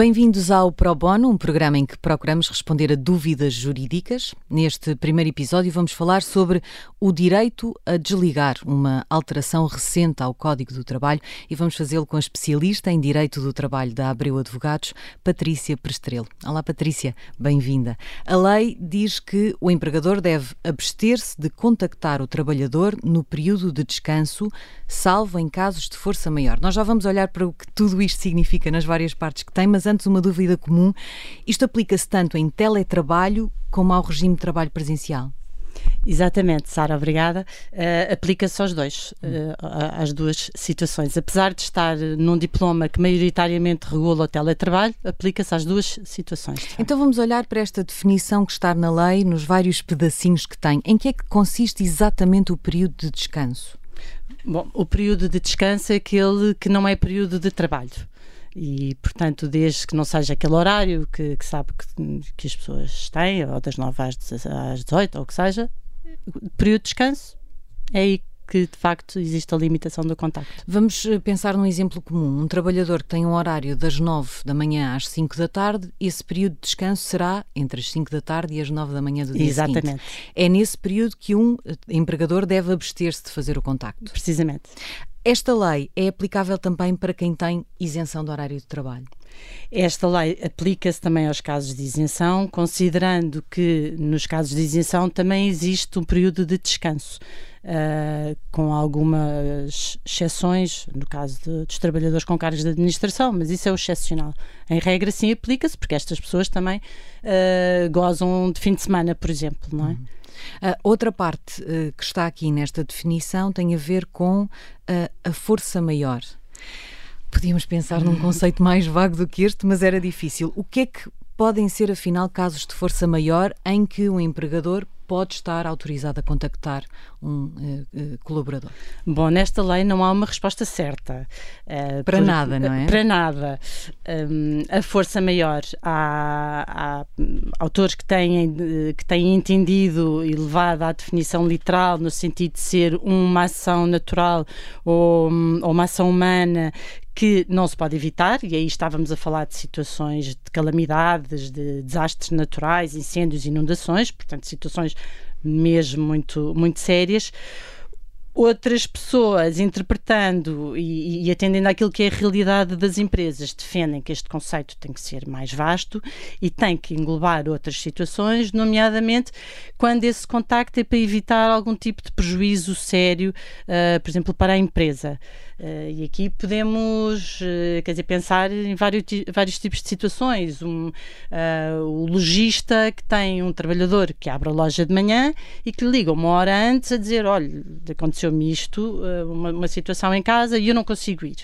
Bem-vindos ao Pro Bono, um programa em que procuramos responder a dúvidas jurídicas. Neste primeiro episódio vamos falar sobre o direito a desligar, uma alteração recente ao Código do Trabalho, e vamos fazê-lo com a especialista em Direito do Trabalho da Abreu Advogados, Patrícia Prestrelo. Olá, Patrícia, bem-vinda. A lei diz que o empregador deve abster-se de contactar o trabalhador no período de descanso, salvo em casos de força maior. Nós já vamos olhar para o que tudo isto significa nas várias partes que tem, mas antes uma dúvida comum. Isto aplica-se tanto em teletrabalho como ao regime de trabalho presencial? Exatamente, Sara, obrigada. Uh, Aplica-se aos dois, uh, às duas situações. Apesar de estar num diploma que maioritariamente regula o teletrabalho, aplica-se às duas situações. Então vamos olhar para esta definição que está na lei, nos vários pedacinhos que tem. Em que é que consiste exatamente o período de descanso? Bom, o período de descanso é aquele que não é período de trabalho e, portanto, desde que não seja aquele horário que, que sabe que, que, as pessoas têm, ou das 9 às, às 18, ou o que seja, período de descanso, é aí que de facto existe a limitação do contacto. Vamos eh, pensar num exemplo comum. Um trabalhador que tem um horário das 9 da manhã às 5 da tarde, esse período de descanso será entre as 5 da tarde e as 9 da manhã do dia Exatamente. seguinte. É nesse período que um eh, empregador deve abster-se de fazer o contacto. Precisamente. Esta lei é aplicável também para quem tem isenção do horário de trabalho? Esta lei aplica-se também aos casos de isenção, considerando que nos casos de isenção também existe um período de descanso. Uh, com algumas exceções, no caso de, dos trabalhadores com cargos de administração, mas isso é o excepcional. Em regra, sim, aplica-se, porque estas pessoas também uh, gozam de fim de semana, por exemplo, não é? Uhum. Uh, outra parte uh, que está aqui nesta definição tem a ver com a força maior. Podíamos pensar num conceito mais vago do que este, mas era difícil. O que é que podem ser, afinal, casos de força maior em que o empregador pode estar autorizado a contactar um uh, colaborador? Bom, nesta lei não há uma resposta certa. Uh, para por, nada, não é? Para nada. Um, a força maior. Há, há, autores que têm, que têm entendido e levado à definição literal, no sentido de ser uma ação natural ou, ou uma ação humana que não se pode evitar, e aí estávamos a falar de situações de calamidades, de desastres naturais, incêndios, inundações, portanto, situações mesmo muito, muito sérias outras pessoas interpretando e, e, atendendo àquilo que é a realidade das empresas defendem que este conceito tem que ser mais vasto e tem que englobar outras situações, nomeadamente quando esse contacto é para evitar algum tipo de prejuízo sério, uh, por exemplo, para a empresa. Uh, e aqui podemos, uh, quer dizer, pensar em vários, vários tipos de situações. Um, uh, o lojista que tem um trabalhador que abre a loja de manhã e que lhe liga uma hora antes a dizer: olha, aconteceu-me isto, uma, uma situação em casa e eu não consigo ir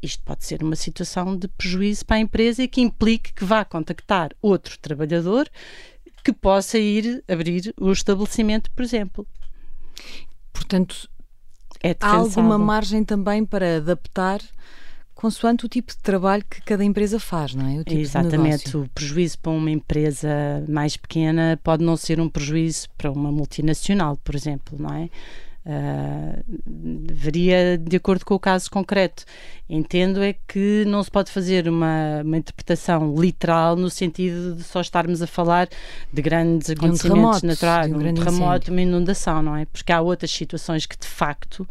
isto pode ser uma situação de prejuízo para a empresa e que implique que vá contactar outro trabalhador que possa ir abrir o estabelecimento, por exemplo. Portanto, é há alguma margem também para adaptar consoante o tipo de trabalho que cada empresa faz, não é? O tipo Exatamente. O prejuízo para uma empresa mais pequena pode não ser um prejuízo para uma multinacional, por exemplo, não é? Uh, varia de acordo com o caso concreto. Entendo é que não se pode fazer uma, uma interpretação literal no sentido de só estarmos a falar de grandes acontecimentos um naturais, um, um terremoto, uma inundação, não é? Porque há outras situações que de facto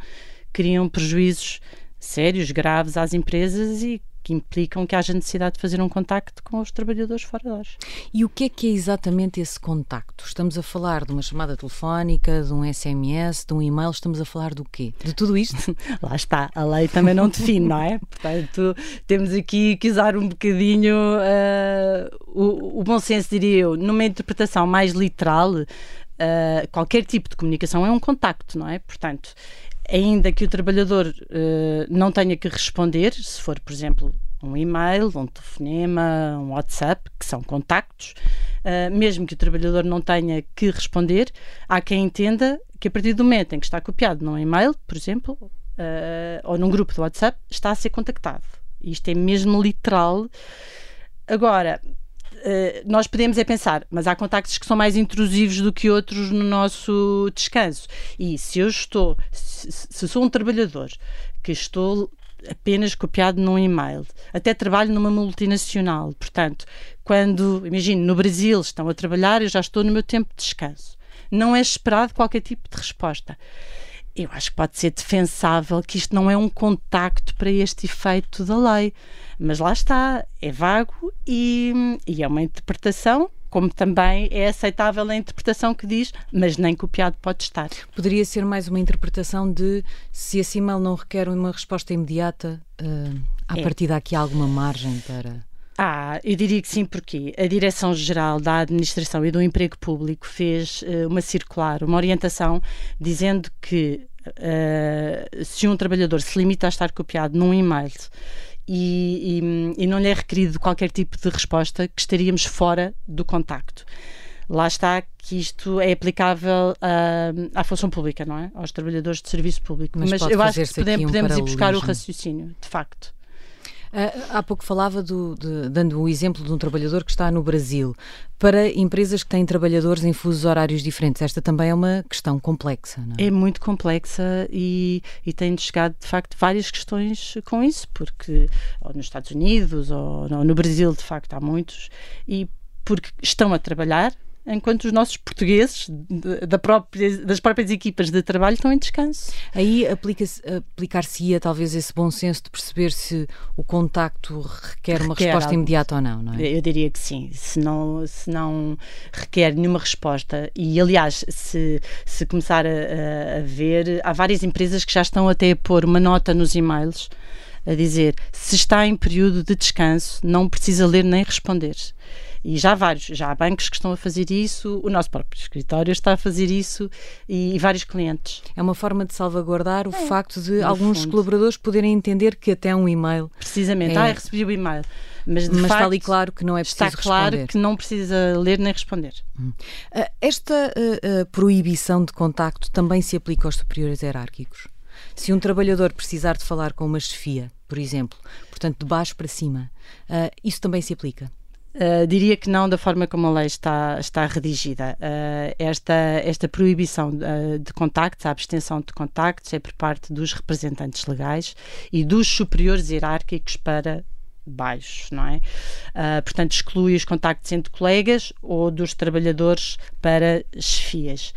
criam prejuízos sérios, graves às empresas e que implicam que haja necessidade de fazer um contacto com os trabalhadores fora de horas. E o que é que é exatamente esse contacto? Estamos a falar de uma chamada telefónica, de um SMS, de um e-mail, estamos a falar do quê? De tudo isto? Lá está, a lei também não define, não é? Portanto, temos aqui que usar um bocadinho uh, o, o bom senso, diria eu, numa interpretação mais literal. Uh, qualquer tipo de comunicação é um contacto, não é? Portanto, ainda que o trabalhador uh, não tenha que responder, se for, por exemplo, um e-mail, um telefonema, um WhatsApp, que são contactos, uh, mesmo que o trabalhador não tenha que responder, há quem entenda que a partir do momento em que está copiado num e-mail, por exemplo, uh, ou num grupo do WhatsApp, está a ser contactado. Isto é mesmo literal. Agora, nós podemos é pensar, mas há contactos que são mais intrusivos do que outros no nosso descanso. E se eu estou, se, se sou um trabalhador que estou apenas copiado num e-mail. Até trabalho numa multinacional. Portanto, quando, imagino, no Brasil estão a trabalhar, eu já estou no meu tempo de descanso. Não é esperado qualquer tipo de resposta. Eu acho que pode ser defensável que isto não é um contacto para este efeito da lei. Mas lá está, é vago e, e é uma interpretação como também é aceitável a interpretação que diz, mas nem copiado pode estar. Poderia ser mais uma interpretação de se esse e-mail não requer uma resposta imediata, uh, a é. partir daqui há alguma margem para. Ah, eu diria que sim, porque a Direção-Geral da Administração e do Emprego Público fez uh, uma circular, uma orientação, dizendo que uh, se um trabalhador se limita a estar copiado num e-mail e, e, e não lhe é requerido qualquer tipo de resposta, que estaríamos fora do contacto lá está que isto é aplicável à, à função pública, não é? Aos trabalhadores de serviço público. Mas, Mas eu acho que podemos, um podemos ir buscar o raciocínio, de facto. Ah, há pouco falava do, de, dando o exemplo de um trabalhador que está no Brasil. Para empresas que têm trabalhadores em fusos horários diferentes, esta também é uma questão complexa, não é? É muito complexa e, e tem chegado, de facto, várias questões com isso, porque nos Estados Unidos ou no Brasil, de facto, há muitos, e porque estão a trabalhar enquanto os nossos portugueses da própria, das próprias equipas de trabalho estão em descanso. Aí aplicar-se-ia talvez esse bom senso de perceber se o contacto requer uma requer resposta algo. imediata ou não, não é? Eu diria que sim. Se não, se não requer nenhuma resposta, e aliás, se, se começar a, a ver, há várias empresas que já estão até a pôr uma nota nos e-mails a dizer se está em período de descanso, não precisa ler nem responder. E já há vários, já há bancos que estão a fazer isso, o nosso próprio escritório está a fazer isso e, e vários clientes. É uma forma de salvaguardar o é, facto de alguns fundo. colaboradores poderem entender que até um e-mail. Precisamente, é... ah, recebi o e-mail. Mas, Mas facto, está ali claro que não é preciso Está claro responder. que não precisa ler nem responder. Hum. Uh, esta uh, uh, proibição de contacto também se aplica aos superiores hierárquicos? Se um trabalhador precisar de falar com uma chefia, por exemplo, portanto de baixo para cima, isso também se aplica? Uh, diria que não da forma como a lei está, está redigida. Uh, esta, esta proibição uh, de contactos, a abstenção de contactos, é por parte dos representantes legais e dos superiores hierárquicos para baixos, não é? portanto, exclui os contactos entre colegas ou dos trabalhadores para chefias.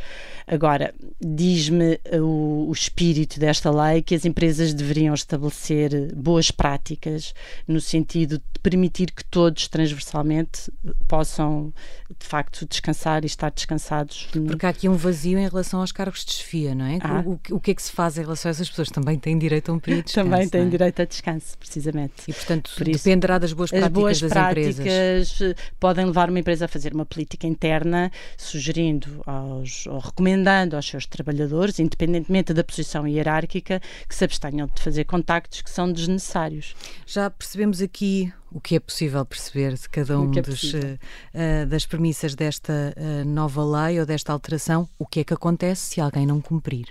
Agora, diz-me o, o, espírito desta lei que as empresas deveriam estabelecer boas práticas no sentido de permitir que todos transversalmente possam de facto descansar e estar descansados. Porque há aqui um vazio em relação aos cargos de chefia, não é? Ah. O, o, que é que se faz em relação a essas pessoas? Também têm direito a um período de descanso. Também têm é? direito a descanso, precisamente. E portanto Por dependerá das boas práticas as boas das práticas empresas. podem levar uma empresa a fazer uma política interna, sugerindo aos, ou recomendando recomendando aos seus trabalhadores, independentemente da posição hierárquica, que se abstenham de fazer contactos que são desnecessários. Já percebemos aqui o que é possível perceber de cada um é dos, uh, das premissas desta uh, nova lei ou desta alteração. O que é que acontece se alguém não cumprir?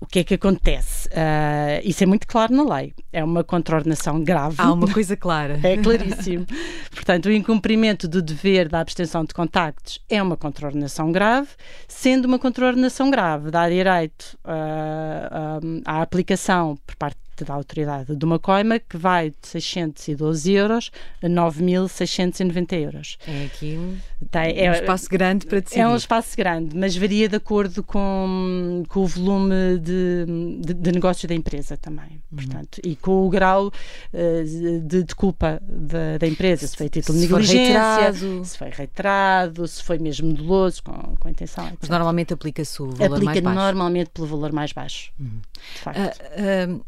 O que é que acontece? Uh, isso é muito claro na lei. É uma contraordenação grave. Há uma coisa clara. é claríssimo. Portanto, o incumprimento do dever da abstenção de contactos é uma contraordenação grave, sendo uma contraordenação grave, dá direito uh, à aplicação por parte da autoridade de uma coima que vai de 612 euros a 9.690 euros. É aqui um, Tem, é, um espaço grande para decidir. É um espaço grande, mas varia de acordo com, com o volume de, de, de negócio da empresa também, uhum. portanto, e com o grau uh, de, de, culpa da, da, empresa, se foi título de negligência, se foi reiterado, se foi mesmo doloso, com, com intenção. Etc. Mas normalmente aplica-se o valor aplica mais baixo. Aplica normalmente pelo valor mais baixo, uhum. de facto. Uh, uh,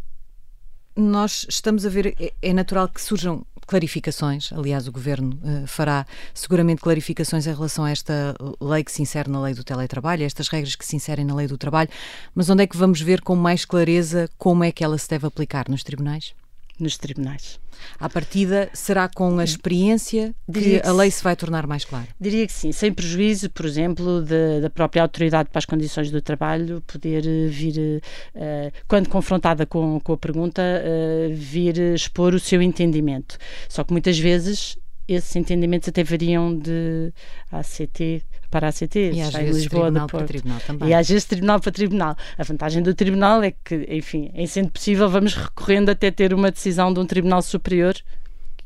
nós estamos a ver, é, é natural que surjam clarificações. Aliás, o Governo uh, fará seguramente clarificações em relação a esta lei que se insere na lei do teletrabalho, estas regras que se inserem na lei do trabalho. Mas onde é que vamos ver com mais clareza como é que ela se deve aplicar nos tribunais? Nos tribunais. À partida, será com a experiência que, que a lei se vai tornar mais clara? Diria que sim, sem prejuízo, por exemplo, de, da própria autoridade para as condições do trabalho poder eh, vir, uh, quando confrontada com, com a pergunta, uh, vir expor o seu entendimento. Só que muitas vezes esses entendimentos até variam de ACT para a ACT, e às vezes Lisboa, tribunal para tribunal também. E às vezes tribunal para tribunal. A vantagem do tribunal é que, enfim, em sendo possível, vamos recorrendo até ter uma decisão de um tribunal superior,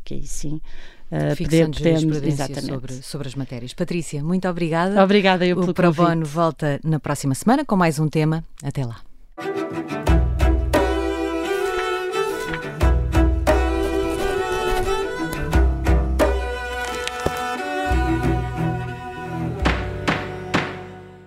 que aí sim Uh, poder, podemos, exatamente. Sobre, sobre as matérias. Patrícia, muito obrigada. Obrigada eu o pelo Pro Bono volta na próxima semana com mais um tema. Até lá.